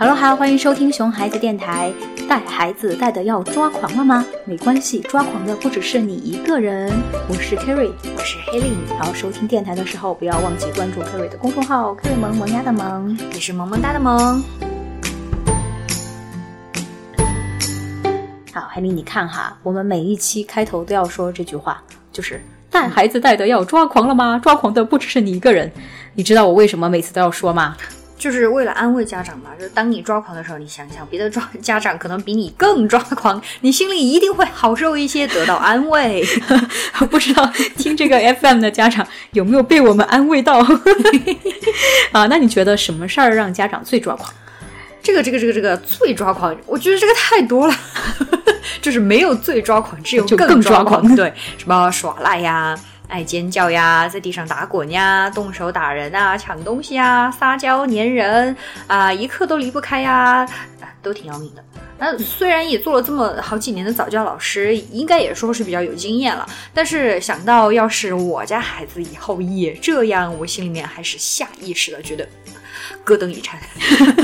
Hello，好，欢迎收听熊孩子电台。带孩子带的要抓狂了吗？没关系，抓狂的不只是你一个人。我是 Kerry，我是 Haley。然后收听电台的时候，不要忘记关注 Kerry 的公众号 “Kerry 萌萌丫的萌”，也是萌萌哒的萌。好，Haley，你看哈，我们每一期开头都要说这句话，就是带孩子带的要抓狂了吗？抓狂的不只是你一个人。你知道我为什么每次都要说吗？就是为了安慰家长嘛，就是当你抓狂的时候，你想想别的抓家长可能比你更抓狂，你心里一定会好受一些，得到安慰。不知道听这个 FM 的家长有没有被我们安慰到？啊，那你觉得什么事儿让家长最抓狂？这个这个这个这个最抓狂，我觉得这个太多了，就是没有最抓狂，只有更抓狂。对，什么耍赖呀？爱尖叫呀，在地上打滚呀，动手打人啊，抢东西啊，撒娇粘人啊，一刻都离不开呀，都挺要命的。那虽然也做了这么好几年的早教老师，应该也说是比较有经验了。但是想到要是我家孩子以后也这样，我心里面还是下意识的觉得咯噔一颤。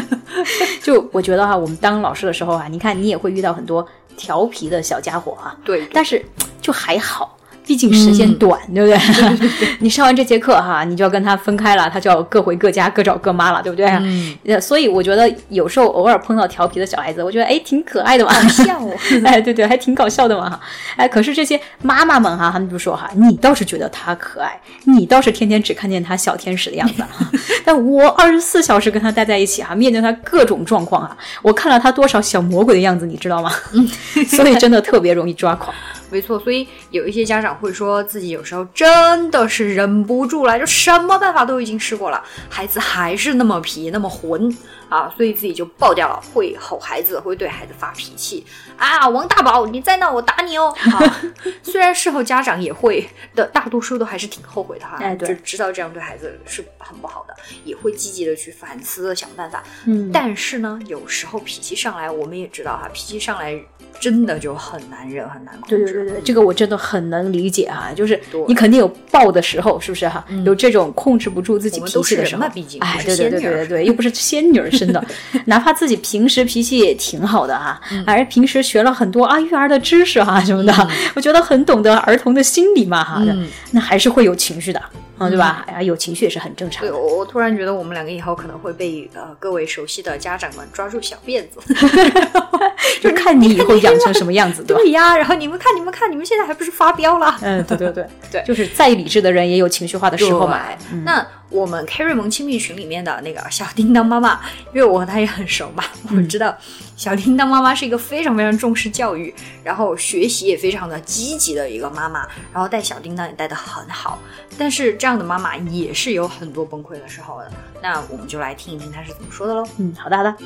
就我觉得哈，我们当老师的时候啊，你看你也会遇到很多调皮的小家伙啊。对，但是就还好。毕竟时间短，对不对？你上完这节课哈，你就要跟他分开了，他就要各回各家，各找各妈了，对不对？嗯。所以我觉得有时候偶尔碰到调皮的小孩子，我觉得哎挺可爱的嘛，搞笑。哎，对对，还挺搞笑的嘛哈。哎，可是这些妈妈们哈，他们就说哈，你倒是觉得他可爱，你倒是天天只看见他小天使的样子哈。但我二十四小时跟他待在一起哈，面对他各种状况啊，我看了他多少小魔鬼的样子，你知道吗？嗯。所以真的特别容易抓狂。没错，所以有一些家长会说自己有时候真的是忍不住了，就什么办法都已经试过了，孩子还是那么皮那么混啊，所以自己就爆掉了，会吼孩子，会对孩子发脾气啊！王大宝，你再闹我打你哦！啊，虽然事后家长也会的，大多数都还是挺后悔的哈，就知道这样对孩子是很不好的，也会积极的去反思想办法。嗯，但是呢，有时候脾气上来，我们也知道哈，脾气上来。真的就很难忍，很难控制。对对对对，这个我真的很能理解啊，就是你肯定有爆的时候，是不是哈？有这种控制不住自己脾气的时候。毕竟，哎，对对对对对对，又不是仙女生的，哪怕自己平时脾气也挺好的哈，而平时学了很多啊育儿的知识哈什么的，我觉得很懂得儿童的心理嘛哈，那还是会有情绪的。嗯，对吧？哎呀，有情绪也是很正常。对，我我突然觉得我们两个以后可能会被呃各位熟悉的家长们抓住小辫子，就看你以后养成什么样子，对呀。然后你们看，你们看，你们现在还不是发飙了？嗯，对对对 对，就是再理智的人也有情绪化的时候嘛。那。我们 Kerry 萌亲密群里面的那个小叮当妈妈，因为我和她也很熟嘛，我知道小叮当妈妈是一个非常非常重视教育，然后学习也非常的积极的一个妈妈，然后带小叮当也带的很好。但是这样的妈妈也是有很多崩溃的时候的。那我们就来听一听她是怎么说的喽。嗯，好的好的。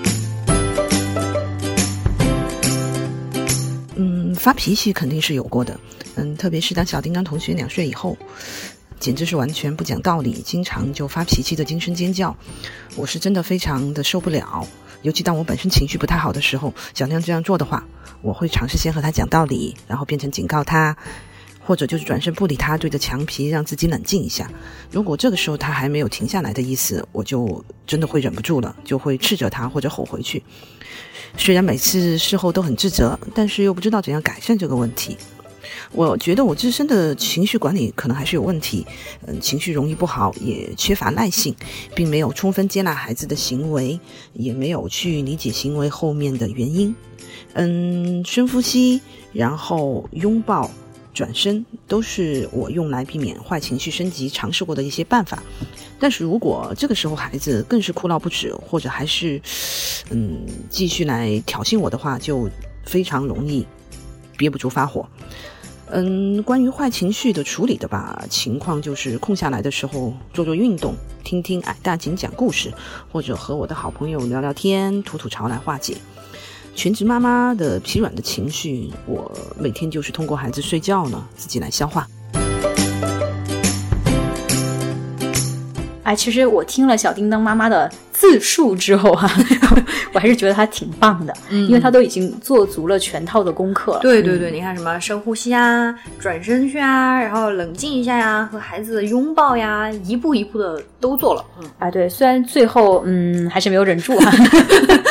嗯，发脾气肯定是有过的。嗯，特别是当小叮当同学两岁以后。简直是完全不讲道理，经常就发脾气的惊声尖叫，我是真的非常的受不了。尤其当我本身情绪不太好的时候，小亮这样做的话，我会尝试先和他讲道理，然后变成警告他，或者就是转身不理他，对着墙皮让自己冷静一下。如果这个时候他还没有停下来的意思，我就真的会忍不住了，就会斥责他或者吼回去。虽然每次事后都很自责，但是又不知道怎样改善这个问题。我觉得我自身的情绪管理可能还是有问题，嗯，情绪容易不好，也缺乏耐性，并没有充分接纳孩子的行为，也没有去理解行为后面的原因。嗯，深呼吸，然后拥抱，转身，都是我用来避免坏情绪升级尝试过的一些办法。但是如果这个时候孩子更是哭闹不止，或者还是嗯继续来挑衅我的话，就非常容易憋不住发火。嗯，关于坏情绪的处理的吧，情况就是空下来的时候做做运动，听听矮大紧讲故事，或者和我的好朋友聊聊天、吐吐槽来化解。全职妈妈的疲软的情绪，我每天就是通过孩子睡觉呢，自己来消化。哎，其实我听了小叮当妈妈的自述之后哈、我还是觉得她挺棒的，因为她都已经做足了全套的功课了。对对对，你看什么深呼吸啊，转身去啊，然后冷静一下呀，和孩子拥抱呀，一步一步的都做了。嗯，啊，对，虽然最后嗯还是没有忍住哈、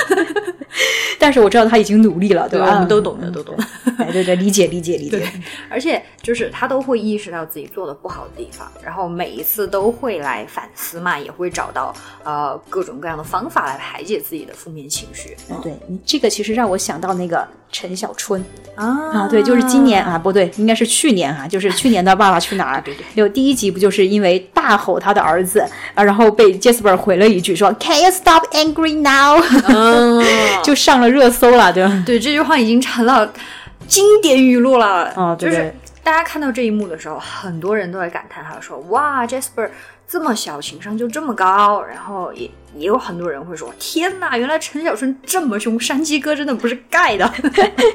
但是我知道他已经努力了，对吧？我们都懂的，都懂 的。哎，对对，理解理解理解。而且就是他都会意识到自己做的不好的地方，然后每一次都会来反思嘛，也会找到呃各种各样的方法来排解自己的负面情绪。哎对你这个其实让我想到那个陈小春啊啊，对，就是今年啊，不对，应该是去年哈、就是去年的《爸爸去哪儿 》。对对有第一集不就是因为大吼他的儿子啊，然后被 Jasper 回了一句说 Can you stop angry now？嗯，就上了热搜了，对吧？对这句话已经成了经典语录了。就是大家看到这一幕的时候，很多人都在感叹，他说：“哇，Jasper 这么小，情商就这么高。”然后也也有很多人会说：“天哪，原来陈小春这么凶，山鸡哥真的不是盖的。”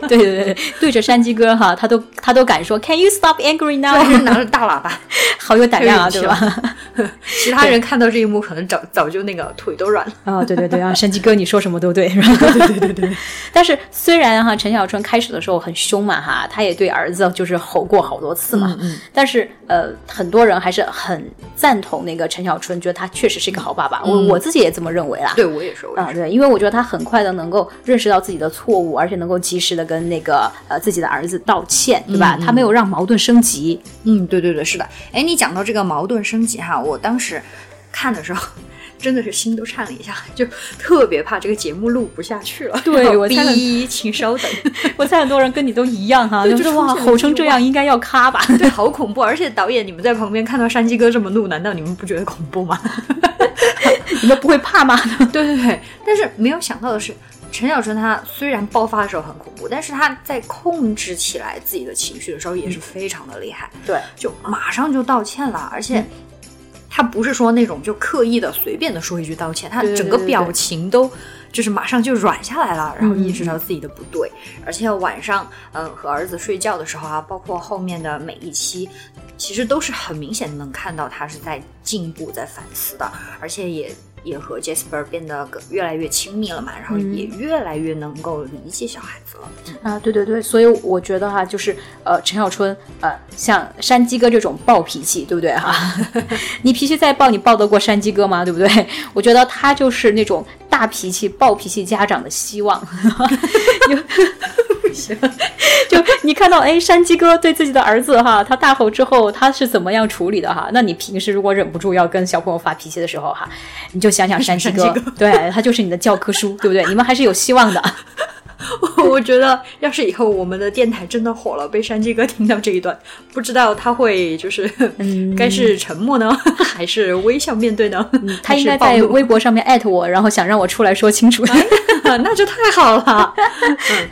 对对对，对着山鸡哥哈，他都他都敢说：“Can you stop angry now？” 拿着大喇叭。好有胆量啊，对吧？其他人看到这一幕，可能早早就那个腿都软了。啊、对对对啊，山鸡哥，你说什么都对，是吧？对对对对。但是虽然哈，陈小春开始的时候很凶嘛哈，他也对儿子就是吼过好多次嘛。嗯但是呃，很多人还是很赞同那个陈小春，觉得他确实是一个好爸爸。我我自己也这么认为啦。对我也是，啊，是。对，因为我觉得他很快的能够认识到自己的错误，而且能够及时的跟那个呃自己的儿子道歉，对吧？他没有让矛盾升级。嗯，对对对，是的。哎，你讲到这个矛盾升级哈，我当时看的时候。真的是心都颤了一下，就特别怕这个节目录不下去了。对我猜很，请稍等。我猜很多人跟你都一样哈，对就哇，就是出现了吼成这样应该要咔吧？对，好恐怖！而且导演，你们在旁边看到山鸡哥这么怒，难道你们不觉得恐怖吗？你们不会怕吗？对对对，但是没有想到的是，陈小春他虽然爆发的时候很恐怖，但是他在控制起来自己的情绪的时候也是非常的厉害，对，就马上就道歉了，而且。他不是说那种就刻意的随便的说一句道歉，他整个表情都就是马上就软下来了，然后意识到自己的不对，而且晚上嗯和儿子睡觉的时候啊，包括后面的每一期，其实都是很明显能看到他是在进步、在反思的，而且也也和 Jasper 变得更越来越亲密了嘛，然后也越来越能够理解小孩子了。啊，对对对，所以我觉得哈，就是呃，陈小春呃，像山鸡哥这种暴脾气，对不对哈？你脾气再暴，你暴得过山鸡哥吗？对不对？我觉得他就是那种大脾气、暴脾气家长的希望。有 就你看到哎，山鸡哥对自己的儿子哈，他大吼之后他是怎么样处理的哈？那你平时如果忍不住要跟小朋友发脾气的时候哈，你就想想山鸡哥，鸡哥 对他就是你的教科书，对不对？你们还是有希望的。我觉得，要是以后我们的电台真的火了，被山鸡哥听到这一段，不知道他会就是，该是沉默呢，还是微笑面对呢？他应该在微博上面艾特我，然后想让我出来说清楚。那就太好了。嗯，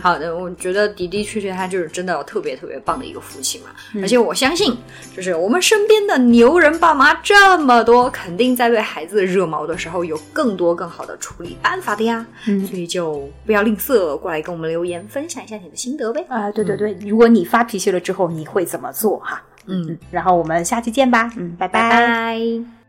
好的，我觉得的的确确他就是真的特别特别棒的一个父亲嘛，而且我相信，就是我们身边的牛人爸妈这么多，肯定在对孩子惹毛的时候有更多更好的处理办法的呀。嗯所以就不要吝啬，过来跟我们留言分享一下你的心得呗。啊，对对对，如果你发脾气了之后，你会怎么做哈？嗯嗯，然后我们下期见吧，嗯，拜拜拜。